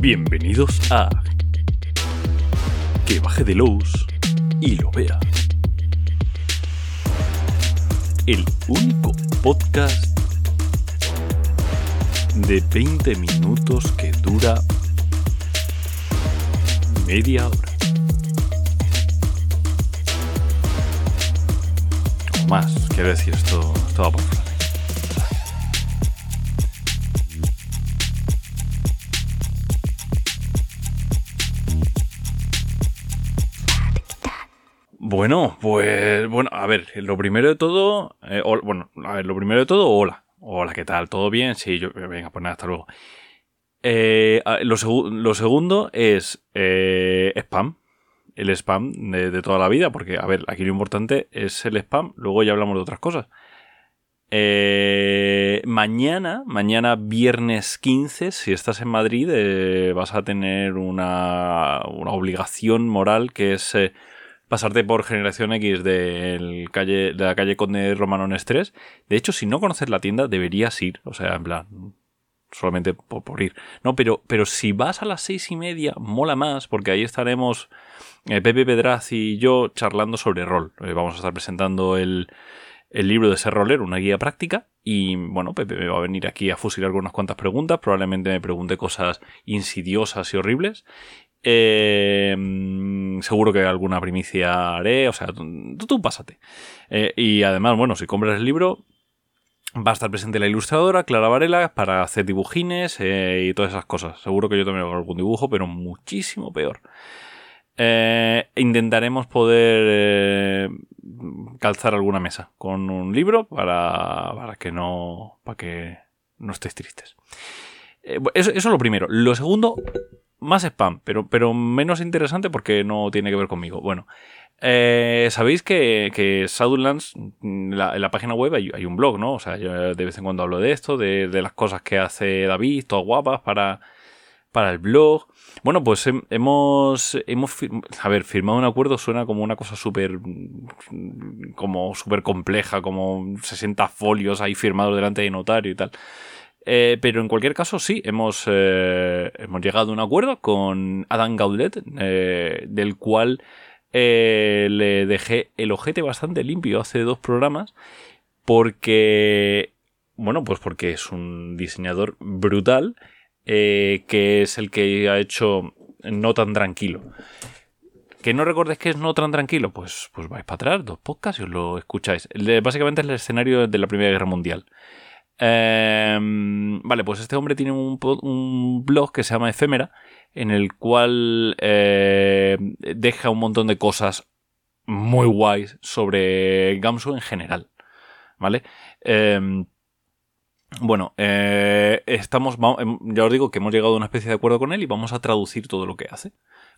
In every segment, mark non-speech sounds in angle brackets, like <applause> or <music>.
Bienvenidos a Que baje de luz y lo vea. El único podcast de 20 minutos que dura media hora. O más, quiero decir, esto, esto va por Bueno, pues bueno, a ver, lo primero de todo, eh, bueno, a ver, lo primero de todo, hola. Hola, ¿qué tal? ¿Todo bien? Sí, yo, venga, pues nada, hasta luego. Eh, lo, lo segundo es eh, spam. El spam de, de toda la vida, porque, a ver, aquí lo importante es el spam, luego ya hablamos de otras cosas. Eh, mañana, mañana viernes 15, si estás en Madrid, eh, vas a tener una, una obligación moral que es eh, pasarte por Generación X de la calle Conde Romanones 3. De hecho, si no conoces la tienda, deberías ir. O sea, en plan, solamente por, ir. No, pero, pero si vas a las seis y media, mola más, porque ahí estaremos eh, Pepe Pedraz y yo charlando sobre rol. Eh, vamos a estar presentando el, el libro de ser rolero, una guía práctica. Y bueno, Pepe me va a venir aquí a fusilar con unas cuantas preguntas. Probablemente me pregunte cosas insidiosas y horribles. Mm, seguro que alguna primicia haré. O sea, tú, pásate. Eh, y además, bueno, si compras el libro, va a estar presente la ilustradora, Clara Varela, para hacer dibujines eh, y todas esas cosas. Seguro que yo también hago algún dibujo, pero muchísimo peor. Eh, intentaremos poder calzar alguna mesa con un libro para, para que no para que no estéis tristes. Eso es lo primero. Lo segundo, más spam, pero, pero menos interesante porque no tiene que ver conmigo. Bueno, eh, sabéis que, que mm, la- en la página web hay, un blog, ¿no? O sea, yo de vez en cuando hablo de esto, de, las cosas que hace David, todas guapas para, para el blog. Bueno, pues hem- hemos, hemos a ver, firmado un acuerdo suena como una cosa súper, mm, como súper compleja, como 60 folios ahí firmados delante de notario y tal. Eh, pero en cualquier caso, sí, hemos, eh, hemos llegado a un acuerdo con Adam Gaudet, eh, del cual le dejé el ojete bastante limpio hace dos programas, porque, bueno, pues porque es un diseñador brutal, que es el que ha hecho No tan tranquilo. ¿Que no recordáis que es No tan tranquilo? Pues, pues vais para atrás, dos podcasts y os lo escucháis. Básicamente es el escenario de la Primera Guerra Mundial. Em, vale, pues este hombre tiene un, blog que se llama Efémera, en el cual eh, deja un montón de cosas muy guays sobre Gamsu en general. ¿Vale? Em, bueno, eh, estamos, em, ya os digo que hemos llegado a una especie de acuerdo con él y vamos a traducir todo lo que hace.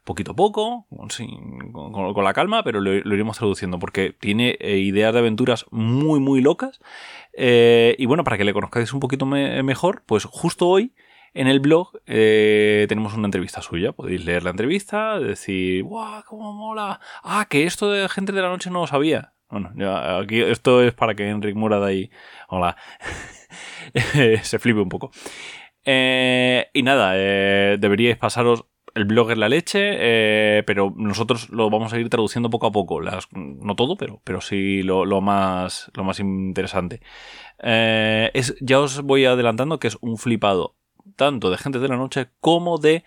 Poquito a poco, con, la calma, pero lo, lo iremos traduciendo porque tiene eh, ideas de aventuras muy, muy locas. Eh, y bueno, para que le conozcáis un poquito me- mejor, pues justo hoy en el blog tenemos una entrevista suya. Podéis leer la entrevista, decir, ¡guau, cómo mola! Ah, que esto de gente de la noche no lo sabía. Bueno, ya, aquí esto es para que Enric Murad ahí. Hola. <laughs> se flipe un poco. Eh, y nada, eh, deberíais pasaros. El blog es la leche, eh, pero nosotros lo vamos a ir traduciendo poco a poco. No todo, pero, pero sí lo, más, lo más interesante. Es, ya os voy adelantando que es un flipado tanto de gente de la noche como de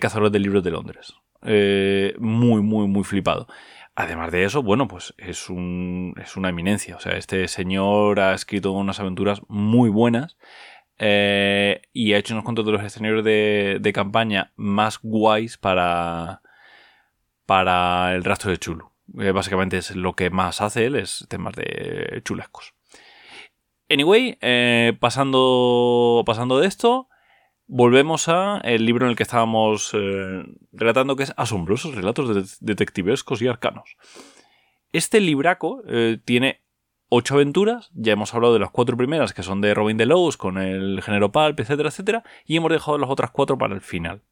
cazadores de libros de Londres. Muy, muy, muy flipado. Además de eso, bueno, pues es, un, es una eminencia. O sea, este señor ha escrito unas aventuras muy buenas eh, y ha hecho unos cuantos de los escenarios de, de campaña más guays para, para el rastro de Chulu. Eh, básicamente es lo que más hace él, es temas de chulescos. Anyway, eh, pasando, pasando de esto, volvemos a el libro en el que estábamos eh, relatando, que es Asombrosos Relatos de- Detectivescos y Arcanos. Este libraco eh, tiene ocho aventuras, ya hemos hablado de las cuatro primeras, que son de Robin Delos, con el género Pulp, etcétera, etcétera, y hemos dejado las otras cuatro para el final.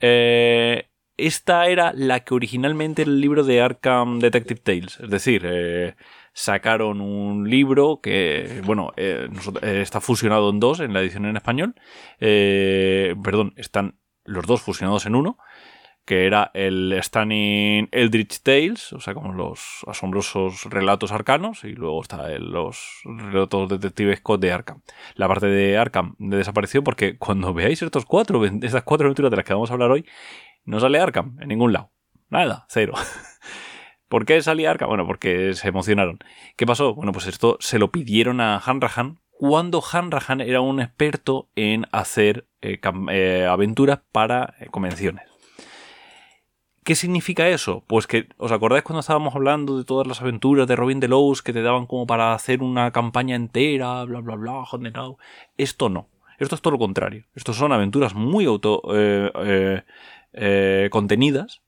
Eh, esta era la que originalmente era el libro de Arkham Detective Tales, es decir, eh, sacaron un libro que, bueno, eh, eh, está fusionado en dos en la edición en español. Eh, perdón, están los dos fusionados en uno, que era el Stunning Eldritch Tales, o sea, como los asombrosos relatos arcanos, y luego está el, los relatos detectivescos de Arkham. La parte de Arkham desapareció porque cuando veáis estos cuatro, <laughs> estas cuatro aventuras de las que vamos a hablar hoy, no sale Arkham en ningún lado. Nada, cero. <laughs> ¿Por qué salía Arkham? Bueno, porque se emocionaron. ¿Qué pasó? Bueno, pues esto se lo pidieron a Hanrahan cuando Hanrahan era un experto en hacer eh, eh, aventuras para eh, convenciones. ¿Qué significa eso? Pues que, ¿os acordáis cuando estábamos hablando de todas las aventuras de Robin Delos que te daban como para hacer una campaña entera, bla, bla, bla, now? Esto no. Esto es todo lo contrario. Esto son aventuras muy auto contenidas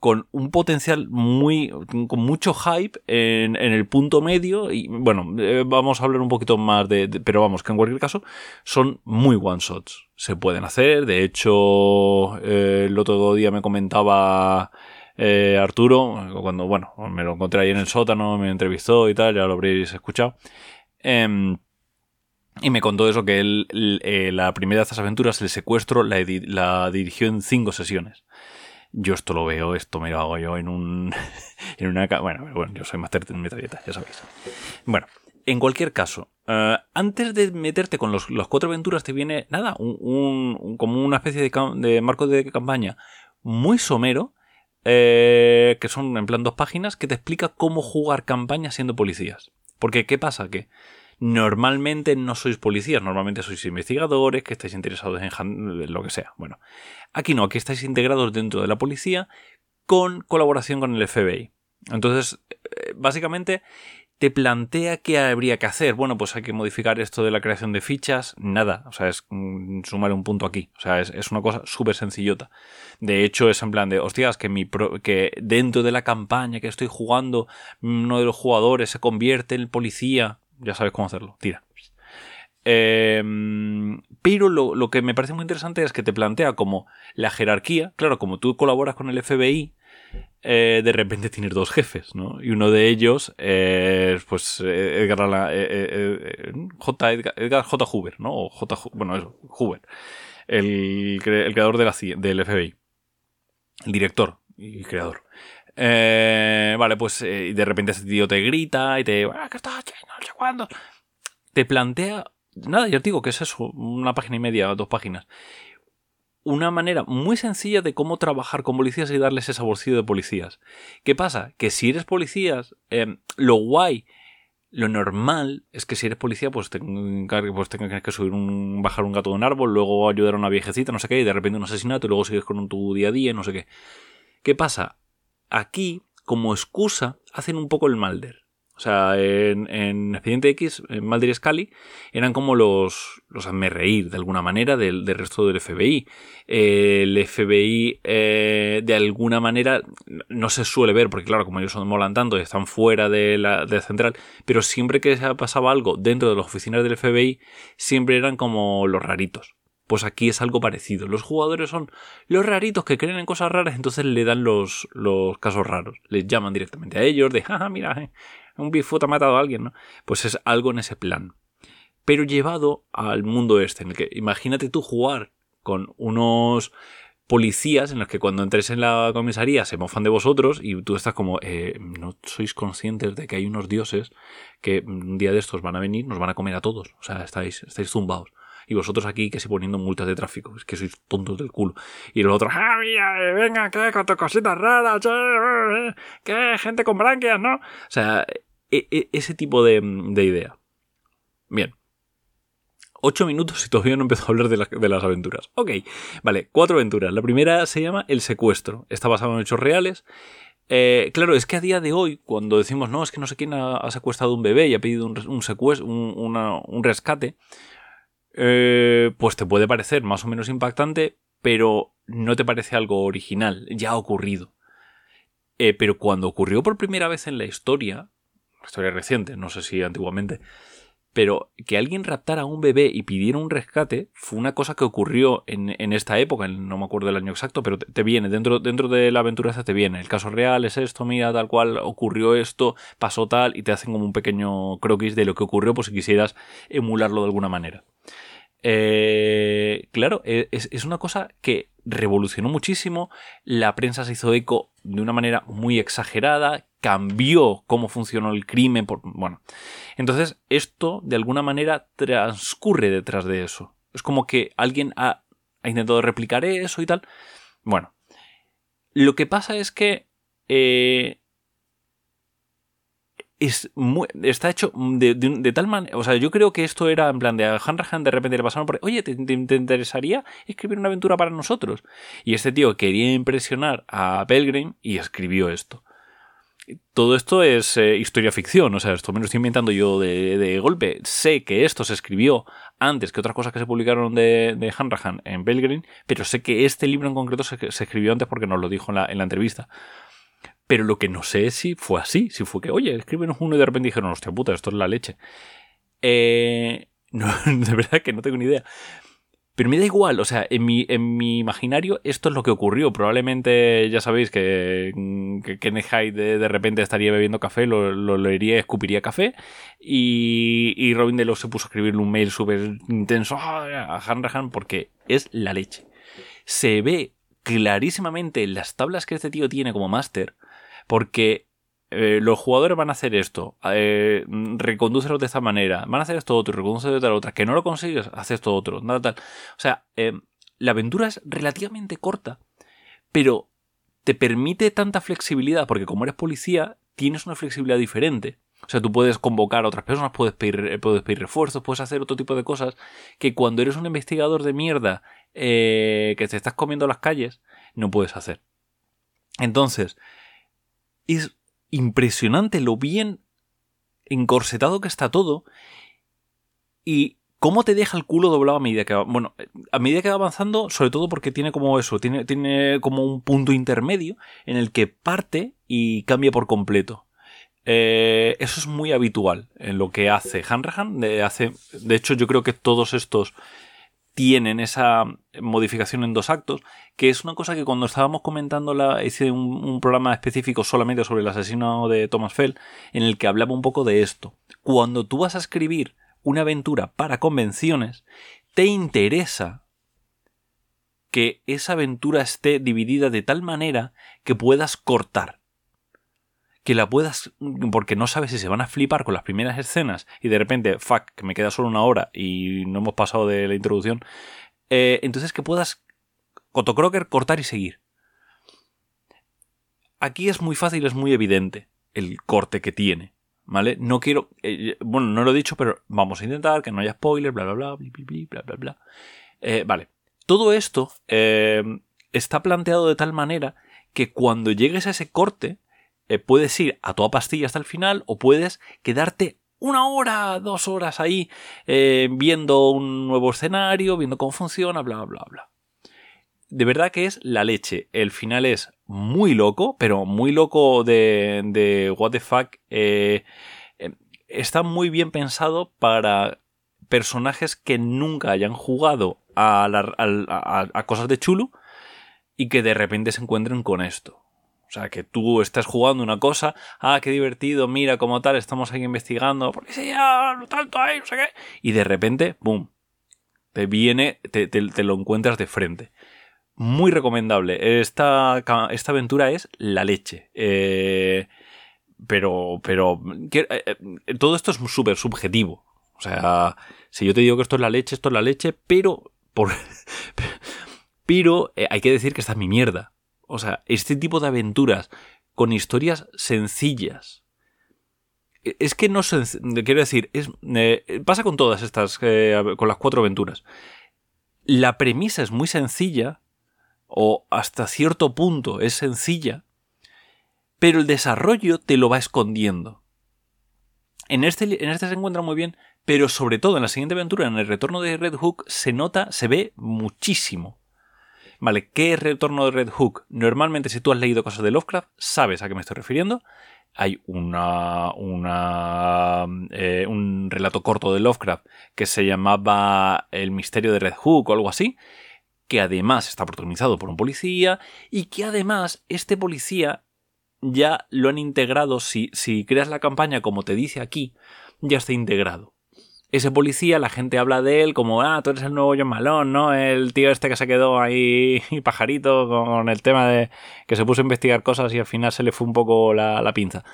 con un potencial muy. con mucho hype en, el punto medio. Y bueno, eh, vamos a hablar un poquito más de, Pero vamos, que en cualquier caso son muy one shots. Se pueden hacer. De hecho, eh, el otro día me comentaba. Eh, Arturo, cuando, bueno, me lo encontré ahí en el sótano, me entrevistó y tal, ya lo habréis escuchado. Em, y me contó eso, que él, la primera de estas aventuras, el secuestro, la dirigió en cinco sesiones yo esto lo veo, esto me lo hago yo en un. <laughs> en una. Bueno, bueno, yo soy máster en metralleta, ya sabéis. Bueno, en cualquier caso, eh, antes de meterte con los, cuatro aventuras, te viene nada, un, como una especie de, marco de campaña muy somero. Eh, que son en plan dos páginas que te explica cómo jugar campaña siendo policías. Porque, ¿qué pasa? Que normalmente no sois policías, normalmente sois investigadores, que estáis interesados en lo que sea. Bueno, aquí no, aquí estáis integrados dentro de la policía con colaboración con el FBI. Entonces, eh, básicamente te plantea qué habría que hacer. Bueno, pues hay que modificar esto de la creación de fichas. Nada, o sea, es sumar un punto aquí. O sea, es, una cosa súper sencillota. De hecho, es en plan de, hostias, que, mi que dentro de la campaña que estoy jugando, uno de los jugadores se convierte en policía ya sabes cómo hacerlo, tira. Em, pero lo, que me parece muy interesante es que te plantea como la jerarquía, claro, como tú colaboras con el FBI, eh, de repente tienes dos jefes, ¿no? Y uno de ellos es, pues, Edgar, eh, J. Edgar, J. Hoover, ¿no? O J. Bueno, eso, Hoover. El, creador de la, del FBI. El director y creador. Eh, vale, pues eh, de repente ese tío te grita y te. Ah, ¿Qué estás haciendo? Cuándo. Te plantea. Nada, yo te digo que es eso, una página y media, dos páginas. Una manera muy sencilla de cómo trabajar con policías y darles ese bolsillo de policías. ¿Qué pasa? Que si eres policías, em, lo guay, lo normal es que si eres policía, pues, pues tengas que subir un, bajar un gato de un árbol, luego ayudar a una viejecita, no sé qué, y de repente un asesinato, y luego sigues con tu día a día, no sé qué. ¿Qué pasa? aquí, como excusa, hacen un poco el Malder. O sea, en, Expediente X, en Mulder y Scully, eran como los, los reír de alguna manera del, resto del FBI. el FBI, eh, de alguna manera, no se suele ver, porque claro, como ellos son molan tanto y están fuera de la, de central, pero siempre que pasaba algo dentro de las oficinas del FBI, siempre eran como los raritos. Pues aquí es algo parecido. Los jugadores son los raritos que creen en cosas raras, entonces le dan los, los casos raros. Les llaman directamente a ellos de, mira, eh, un Bigfoot ha matado a alguien, ¿no? Pues es algo en ese plan. Pero llevado al mundo este, en el que imagínate tú jugar con unos policías en los que cuando entres en la comisaría se mofan de vosotros y tú estás como, eh, no sois conscientes de que hay unos dioses que un día de estos van a venir, nos van a comer a todos. O sea, estáis, estáis zumbados y vosotros aquí que se poniendo multas de tráfico, es que sois tontos del culo. Y los otros, ¡ah, mira, venga, que con tus cositas raras, eh, que gente con branquias, ¿no? O sea, e, e, ese tipo de, idea. Bien. Ocho minutos y todavía no empezó a hablar de, de, las aventuras. Ok, vale, cuatro aventuras. La primera se llama El secuestro. Está basado en hechos reales. Eh, claro, es que a día de hoy, cuando decimos, no, es que no sé quién ha, secuestrado un bebé y ha pedido un, secuestro, un, un rescate, eh, pues te puede parecer más o menos impactante, pero no te parece algo original, ya ha ocurrido. Eh, pero cuando ocurrió por primera vez en la historia, historia reciente, no sé si antiguamente, pero que alguien raptara a un bebé y pidiera un rescate fue una cosa que ocurrió en, esta época, no me acuerdo del año exacto, pero te, viene, dentro, dentro de la aventura te viene, el caso real es esto, mira, tal cual, ocurrió esto, pasó tal, y te hacen como un pequeño croquis de lo que ocurrió por si quisieras emularlo de alguna manera. Eh, claro, e, es, una cosa que revolucionó muchísimo, la prensa se hizo eco de una manera muy exagerada, cambió cómo funcionó el crimen, por, bueno. Entonces, esto de alguna manera transcurre detrás de eso. Es como que alguien ha, intentado replicar eso y tal. Bueno, lo que pasa es que eh, es está hecho de, tal manera. O sea, yo creo que esto era en plan de a Hanrahan de repente le pasaron por. Oye, ¿te, interesaría escribir una aventura para nosotros? Y este tío quería impresionar a Pelgrim y escribió esto. Todo esto es eh, historia ficción, o sea, esto me lo estoy inventando yo de, golpe. Sé que esto se escribió antes que otras cosas que se publicaron de, de Hanrahan en Pelgrim, pero sé que este libro en concreto se, escribió antes porque nos lo dijo en la, en la entrevista. Pero lo que no sé es si fue así, si fue que, oye, escríbenos uno y de repente dijeron, hostia puta, esto es la leche. Eh, <laughs> de verdad que no tengo ni idea. Pero me da igual, o sea, en mi, en mi imaginario esto es lo que ocurrió. Probablemente ya sabéis que, que Kenneth Hyde de, repente estaría bebiendo café, lo, lo leería, escupiría café. Y, y Robin Delos se puso a escribirle un mail súper intenso a Hanrahan porque es la leche. Se ve clarísimamente en las tablas que este tío tiene como máster porque eh, los jugadores van a hacer esto, eh, de esta manera, van a hacer esto otro, recondúcelo de tal otra, que no lo consigues, haces esto otro, tal, tal. O sea, eh, la aventura es relativamente corta, pero te permite tanta flexibilidad, porque como eres policía, tienes una flexibilidad diferente. O sea, tú puedes convocar a otras personas, puedes pedir, eh, puedes pedir refuerzos, puedes hacer otro tipo de cosas que cuando eres un investigador de mierda que te estás comiendo las calles, no puedes hacer. Entonces, es impresionante lo bien encorsetado que está todo y cómo te deja el culo doblado a medida que va, bueno, a medida que va avanzando, sobre todo porque tiene como eso, tiene, tiene como un punto intermedio en el que parte y cambia por completo. Eh, eso es muy habitual en lo que hace Hanrahan. De, hace, de hecho, yo creo que todos estos tienen esa modificación en dos actos, que es una cosa que cuando estábamos comentando la, hice un, programa específico solamente sobre el asesino de Thomas Fell, en el que hablaba un poco de esto. Cuando tú vas a escribir una aventura para convenciones, te interesa que esa aventura esté dividida de tal manera que puedas cortar que la puedas, porque no sabes si se van a flipar con las primeras escenas y de repente, fuck, que me queda solo una hora y no hemos pasado de la introducción, eh, entonces que puedas cotocroker, cortar y seguir. Aquí es muy fácil, es muy evidente el corte que tiene. ¿Vale? No quiero. Eh, bueno, no lo he dicho, pero vamos a intentar que no haya spoiler, bla, bla, bla, bla, bla, bla, bla. Vale. Todo esto está planteado de tal manera que cuando llegues a ese corte, eh, puedes ir a toda pastilla hasta el final o puedes quedarte una hora, dos horas ahí eh, viendo un nuevo escenario, viendo cómo funciona, bla, bla, bla. De verdad que es la leche. El final es muy loco, pero muy loco de, what the fuck. Eh, está muy bien pensado para personajes que nunca hayan jugado a, a cosas de chulo y que de repente se encuentren con esto. O sea, que tú estás jugando una cosa, ah, qué divertido, mira, como tal, estamos ahí investigando, porque ya, lo tanto ahí, no sé qué. Y de repente, boom, te viene, te, lo encuentras de frente. Muy recomendable. Esta, esta aventura es la leche. Eh, pero, pero, eh, eh, todo esto es súper subjetivo. O sea, si yo te digo que esto es la leche, esto es la leche, pero, por, <laughs> pero hay que decir que esta es mi mierda. O sea, este tipo de aventuras con historias sencillas. E, es que no quiero decir, es, eh, pasa con todas estas, eh, con las cuatro aventuras. La premisa es muy sencilla, o hasta cierto punto es sencilla, pero el desarrollo te lo va escondiendo. En este, en este se encuentra muy bien, pero sobre todo en la siguiente aventura, en el retorno de Red Hook, se nota, se ve muchísimo. Vale, ¿qué es Retorno de Red Hook? Normalmente, si tú has leído cosas de Lovecraft, sabes a qué me estoy refiriendo. Hay una, una eh, un relato corto de Lovecraft que se llamaba El misterio de Red Hook o algo así, que además está protagonizado por un policía y que además este policía ya lo han integrado, si, si creas la campaña como te dice aquí, ya está integrado. Ese policía, la gente habla de él como, ah, tú eres el nuevo John Malone, ¿no? El tío este que se quedó ahí <laughs> pajarito con el tema de que se puso a investigar cosas y al final se le fue un poco la, pinza.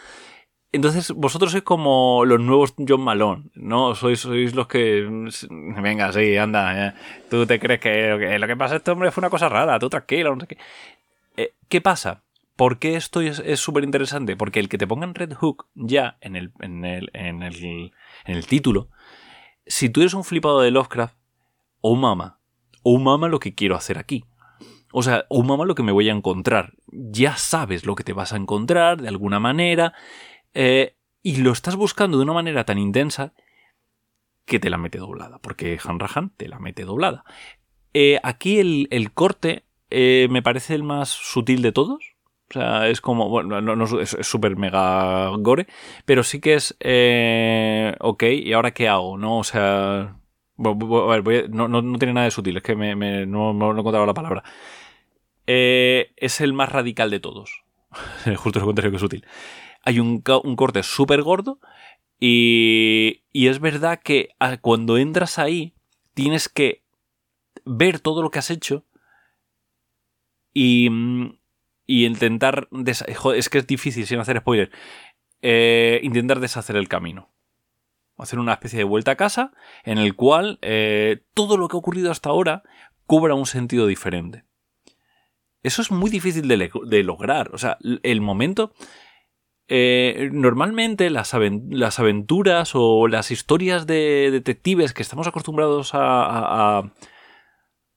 Entonces, vosotros sois como los nuevos John Malone, ¿no? Sois, sois los que. Venga, sí, anda. Eh. Tú te crees que, lo que pasa este hombre fue una cosa rara, tú tranquilo, no sé qué. Eh, ¿Qué pasa? ¿Por qué esto es súper interesante? Porque el que te pongan Red Hook ya en el, en el, en el, en el título si tú eres un flipado de Lovecraft, oh mama, oh mama lo que quiero hacer aquí. O sea, oh mama lo que me voy a encontrar. Ya sabes lo que te vas a encontrar de alguna manera eh, y lo estás buscando de una manera tan intensa que te la mete doblada, porque Hanrahan te la mete doblada. Eh, aquí el, corte eh, me parece el más sutil de todos. O sea, es como, bueno, no, es súper mega gore, pero sí que es, eh, ok, ¿y ahora qué hago? ¿No? O sea, a ver, no, tiene nada de sutil, es que me, no, no he encontrado la palabra. Eh, es el más radical de todos. <laughs> Justo lo contrario que sutil. Hay un, corte súper gordo y, y es verdad que ah, cuando entras ahí tienes que ver todo lo que has hecho y, mm, y intentar... es que es difícil sin hacer spoiler. Eh, intentar deshacer el camino. Hacer una especie de vuelta a casa en el cual eh, todo lo que ha ocurrido hasta ahora cubra un sentido diferente. Eso es muy difícil de, lograr. O sea, el momento... Eh, normalmente las, aventuras o las historias de detectives que estamos acostumbrados a,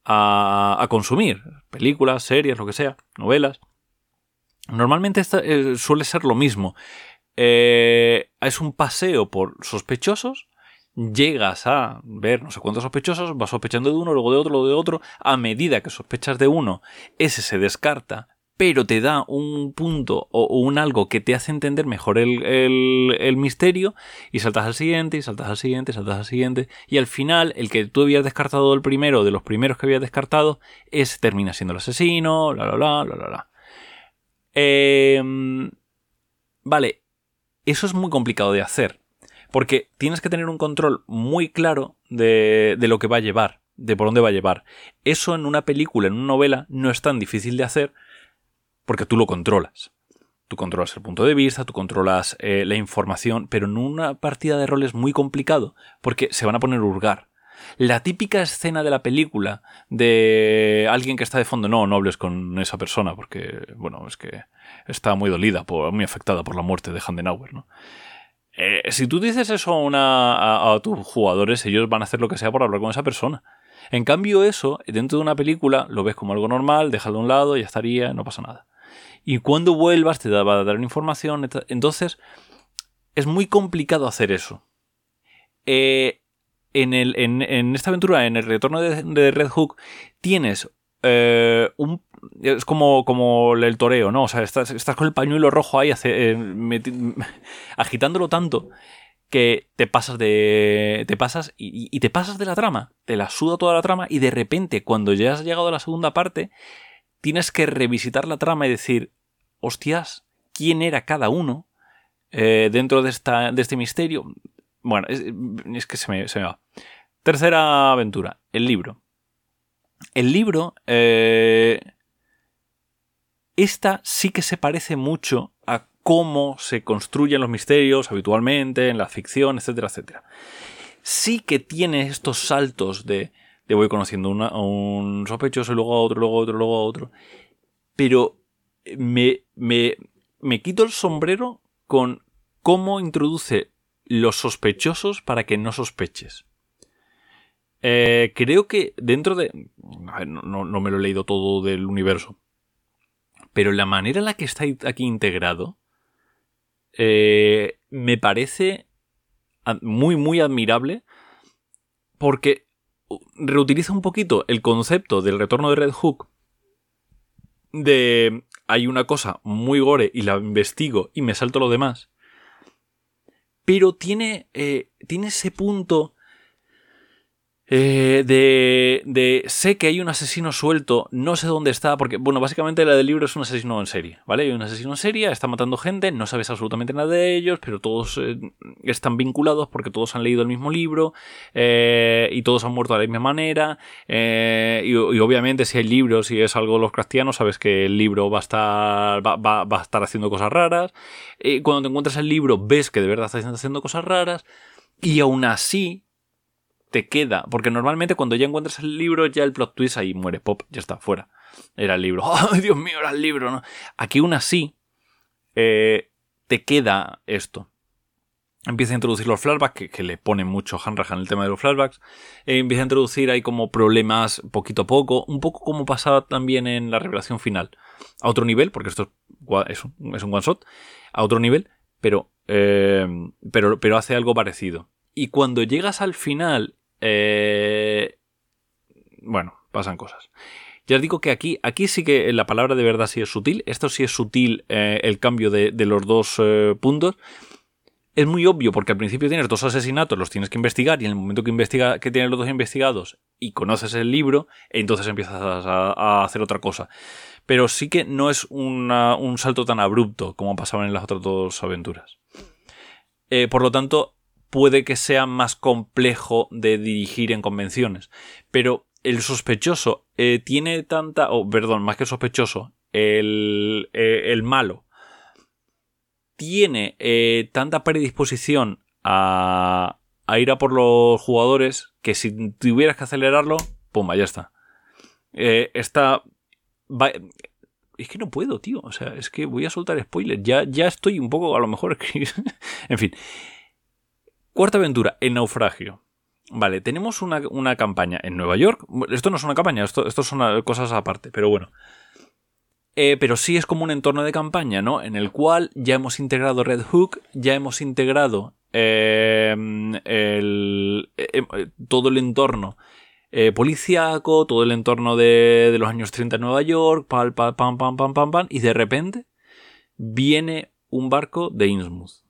a consumir, películas, series, lo que sea, novelas, Normalmente eh, suele ser lo mismo. Eh, es un paseo por sospechosos, llegas a ver no sé cuántos sospechosos, vas sospechando de uno, luego de otro, luego de otro, a medida que sospechas de uno, ese se descarta, pero te da un punto o, un algo que te hace entender mejor el, el, misterio, y saltas al siguiente, y saltas al siguiente, y saltas al siguiente, y al final el que tú habías descartado el primero, de los primeros que habías descartado, es termina siendo el asesino, la la la la la Em, vale, eso es muy complicado de hacer. Porque tienes que tener un control muy claro de, lo que va a llevar, de por dónde va a llevar. Eso en una película, en una novela, no es tan difícil de hacer porque tú lo controlas. Tú controlas el punto de vista, tú controlas eh, la información, pero en una partida de rol es muy complicado porque se van a poner a hurgar. La típica escena de la película de alguien que está de fondo, no, no hables con esa persona porque, bueno, es que está muy dolida, muy afectada por la muerte de Handenauer, ¿no? Eh, si tú dices eso a, a, tus jugadores, ellos van a hacer lo que sea por hablar con esa persona. En cambio, eso, dentro de una película, lo ves como algo normal, déjalo de un lado, ya estaría, no pasa nada. Y cuando vuelvas, te va a dar información. Entonces, es muy complicado hacer eso. Eh, en, esta aventura, en el retorno de, Red Hook, tienes eh, un. Es como, como el toreo, ¿no? O sea, estás, con el pañuelo rojo ahí eh, <laughs> agitándolo tanto que te pasas de. te pasas y, y, te pasas de la trama. Te la suda toda la trama y de repente, cuando ya has llegado a la segunda parte, tienes que revisitar la trama y decir, hostias, ¿quién era cada uno? Eh, dentro de, esta, de este misterio. Bueno, es, que se me, va. Tercera aventura, el libro. El libro... Eh, esta sí que se parece mucho a cómo se construyen los misterios habitualmente en la ficción, etcétera, etcétera. Sí que tiene estos saltos de, de voy conociendo a un sospechoso, luego a otro, luego a otro, luego a otro. Pero me, me, me quito el sombrero con cómo introduce los sospechosos para que no sospeches. Eh, creo que dentro de... No, no, me lo he leído todo del universo. Pero la manera en la que está aquí integrado eh, me parece muy, muy admirable porque reutiliza un poquito el concepto del retorno de Red Hook de hay una cosa muy gore y la investigo y me salto lo demás pero tiene, eh, tiene ese punto Eh, de, de, sé que hay un asesino suelto, no sé dónde está, porque, bueno, básicamente la del libro es un asesino en serie, ¿vale? Hay un asesino en serie, está matando gente, no sabes absolutamente nada de ellos, pero todos eh, están vinculados porque todos han leído el mismo libro eh, y todos han muerto de la misma manera. Y, obviamente, si hay libros, si es algo los cristianos, sabes que el libro va a estar, va, va, a estar haciendo cosas raras. Y cuando te encuentras el libro, ves que de verdad está haciendo cosas raras. Y aún así, te queda. Porque normalmente cuando ya encuentras el libro, ya el plot twist ahí muere. Pop, ya está, fuera. Era el libro. <laughs> ¡Ay, Dios mío, era el libro! ¿no? Aquí aún así, eh, te queda esto. Empieza a introducir los flashbacks, que, le pone mucho Hanrahan el tema de los flashbacks. Eh, empieza a introducir ahí como problemas poquito a poco. Un poco como pasaba también en la revelación final. A otro nivel, porque esto es, un, es un one shot. A otro nivel, pero, eh, pero, pero hace algo parecido. Y cuando llegas al final eh, bueno, pasan cosas. Ya os digo que aquí, aquí sí que la palabra de verdad sí es sutil. Esto sí es sutil eh, el cambio de, los dos eh, puntos. Es muy obvio porque al principio tienes dos asesinatos, los tienes que investigar y en el momento que, investiga, que tienes los dos investigados y conoces el libro, entonces empiezas a, hacer otra cosa. Pero sí que no es un salto tan abrupto como pasaba en las otras dos aventuras. por lo tanto, puede que sea más complejo de dirigir en convenciones. Pero el sospechoso eh, tiene tanta. Oh, perdón, más que sospechoso, el, eh, el malo tiene eh, tanta predisposición a, a, ir a por los jugadores que si tuvieras que acelerarlo, pumba, ya está. está. es que no puedo, tío. O sea, es que voy a soltar spoilers. Ya, ya estoy un poco, a lo mejor. <laughs> en fin. Cuarta aventura, el naufragio. Vale, tenemos una, campaña en Nueva York. Esto no es una campaña, esto, son cosas aparte, pero bueno. Eh, pero sí es como un entorno de campaña, ¿no? En el cual ya hemos integrado Red Hook, ya hemos integrado em, el, em, todo el entorno eh, policíaco, todo el entorno de, los años 30 en Nueva York, pam, pam, pam, pam, pam, pam, pam, y de repente viene un barco de Innsmouth.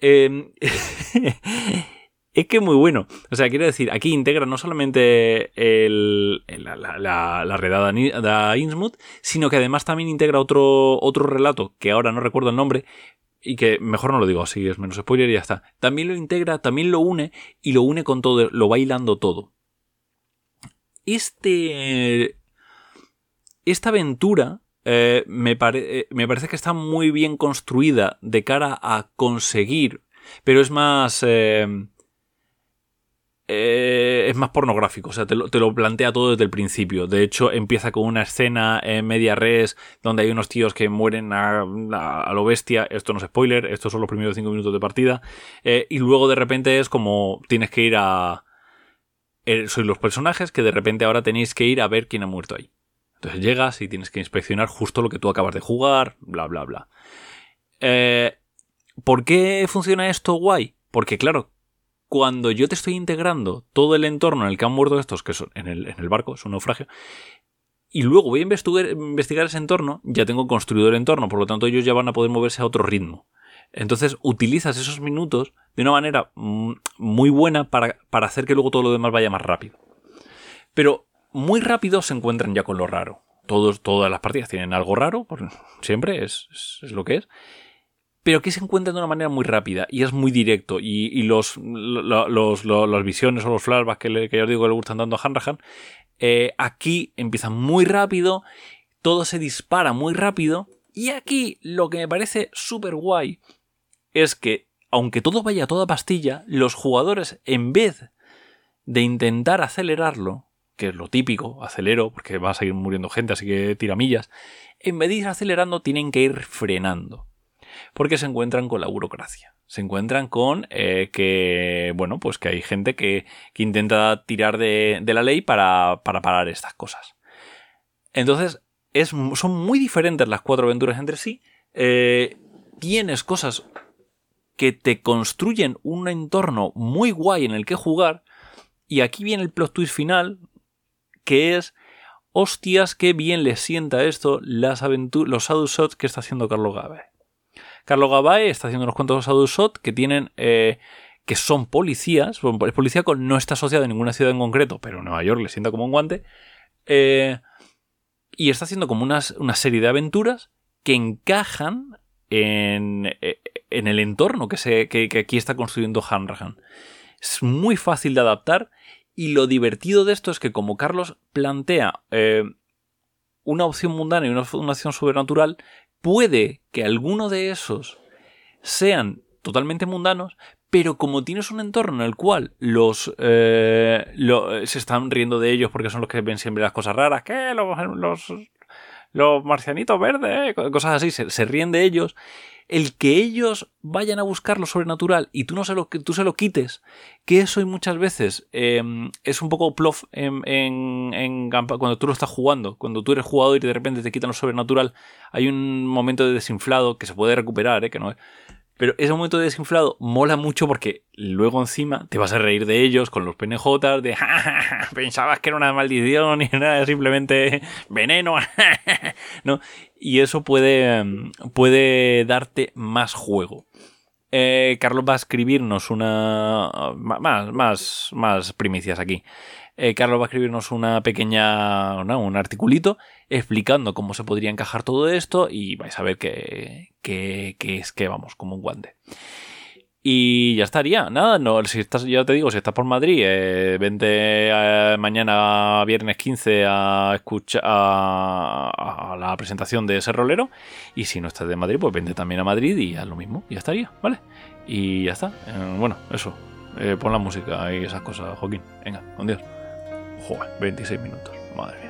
Em, <laughs> es que muy bueno. O sea, quiero decir, aquí integra no solamente la, redada de Innsmouth, sino que además también integra otro, otro relato, que ahora no recuerdo el nombre, y que mejor no lo digo así, es menos spoiler y ya está. También lo integra, también lo une, y lo une con todo, lo bailando todo. Este. Esta aventura eh, me, eh, me, parece que está muy bien construida de cara a conseguir, pero es más... Eh, es más pornográfico, o sea, te lo, plantea todo desde el principio. De hecho, empieza con una escena en media res donde hay unos tíos que mueren a, lo bestia. Esto no es spoiler, estos son los primeros cinco minutos de partida. y luego de repente es como tienes que ir a. sois los personajes que de repente ahora tenéis que ir a ver quién ha muerto ahí. Entonces llegas y tienes que inspeccionar justo lo que tú acabas de jugar, bla, bla, bla. Eh, ¿Por qué funciona esto guay? Porque claro, cuando yo te estoy integrando todo el entorno en el que han muerto estos, que son en el, barco, es un naufragio, y luego voy a investigar, ese entorno, ya tengo construido el entorno, por lo tanto ellos ya van a poder moverse a otro ritmo. Entonces utilizas esos minutos de una manera mm, muy buena para hacer que luego todo lo demás vaya más rápido. Pero muy rápido se encuentran ya con lo raro. Todos, todas las partidas tienen algo raro, <laughs> siempre es, lo que es. Pero aquí se encuentran de una manera muy rápida y es muy directo. Y, los, los, las visiones o los flashbacks que, ya os digo que le gustan dando a Hanrahan, eh, aquí empiezan muy rápido, todo se dispara muy rápido. Y aquí lo que me parece súper guay es que, aunque todo vaya a toda pastilla, los jugadores, en vez de intentar acelerarlo, que es lo típico, acelero, porque va a seguir muriendo gente, así que tira millas, en vez de ir acelerando, tienen que ir frenando. Porque se encuentran con la burocracia. Se encuentran con eh, que, bueno, pues que hay gente que, intenta tirar de, la ley para, parar estas cosas. Entonces, es, son muy diferentes las cuatro aventuras entre sí. Eh, tienes cosas que te construyen un entorno muy guay en el que jugar. Y aquí viene el plot twist final, que es, hostias, qué bien le sienta esto las los shadow shots que está haciendo Carlos Gabay. Carlos Gabay está haciendo unos cuantos shadow shots que tienen... Eh, que son policías, es policíaco, no está asociado a ninguna ciudad en concreto, pero Nueva York le sienta como un guante, eh, y está haciendo como una serie de aventuras que encajan en, eh, en el entorno que, se, que, aquí está construyendo Hanrahan. Es muy fácil de adaptar y lo divertido de esto es que como Carlos plantea eh, una opción mundana y una, opción sobrenatural, puede que alguno de esos sean totalmente mundanos, pero como tienes un entorno en el cual los eh, se están riendo de ellos porque son los que ven siempre las cosas raras, que los, marcianitos verdes, eh, cosas así, se, ríen de ellos. El que ellos vayan a buscar lo sobrenatural y tú no se lo, tú se lo quites, que eso muchas veces em, es un poco plof en, en, cuando tú lo estás jugando, cuando tú eres jugador y de repente te quitan lo sobrenatural, hay un momento de desinflado que se puede recuperar, ¿eh? que no es pero ese momento de desinflado mola mucho porque luego encima te vas a reír de ellos con los PNJ de <laughs> pensabas que era una maldición y era simplemente veneno, <laughs> ¿no? Y eso puede, puede darte más juego. Eh, Carlos va a escribirnos una. Más, más, más primicias aquí. Eh, Carlos va a escribirnos una pequeña. un articulito explicando cómo se podría encajar todo esto y vais a ver que, es que vamos, como un guante. Y ya estaría, nada, no, si estás, ya te digo, si estás por Madrid, eh, vente eh, mañana viernes 15 a escuchar a, la presentación de ese rolero. Y si no estás de Madrid, pues vente también a Madrid y haz lo mismo, ya estaría, ¿vale? Y ya está. Eh, bueno, eso. pon la música y esas cosas, Joaquín. Venga, con Dios. Joder, 26 minutos, madre mía.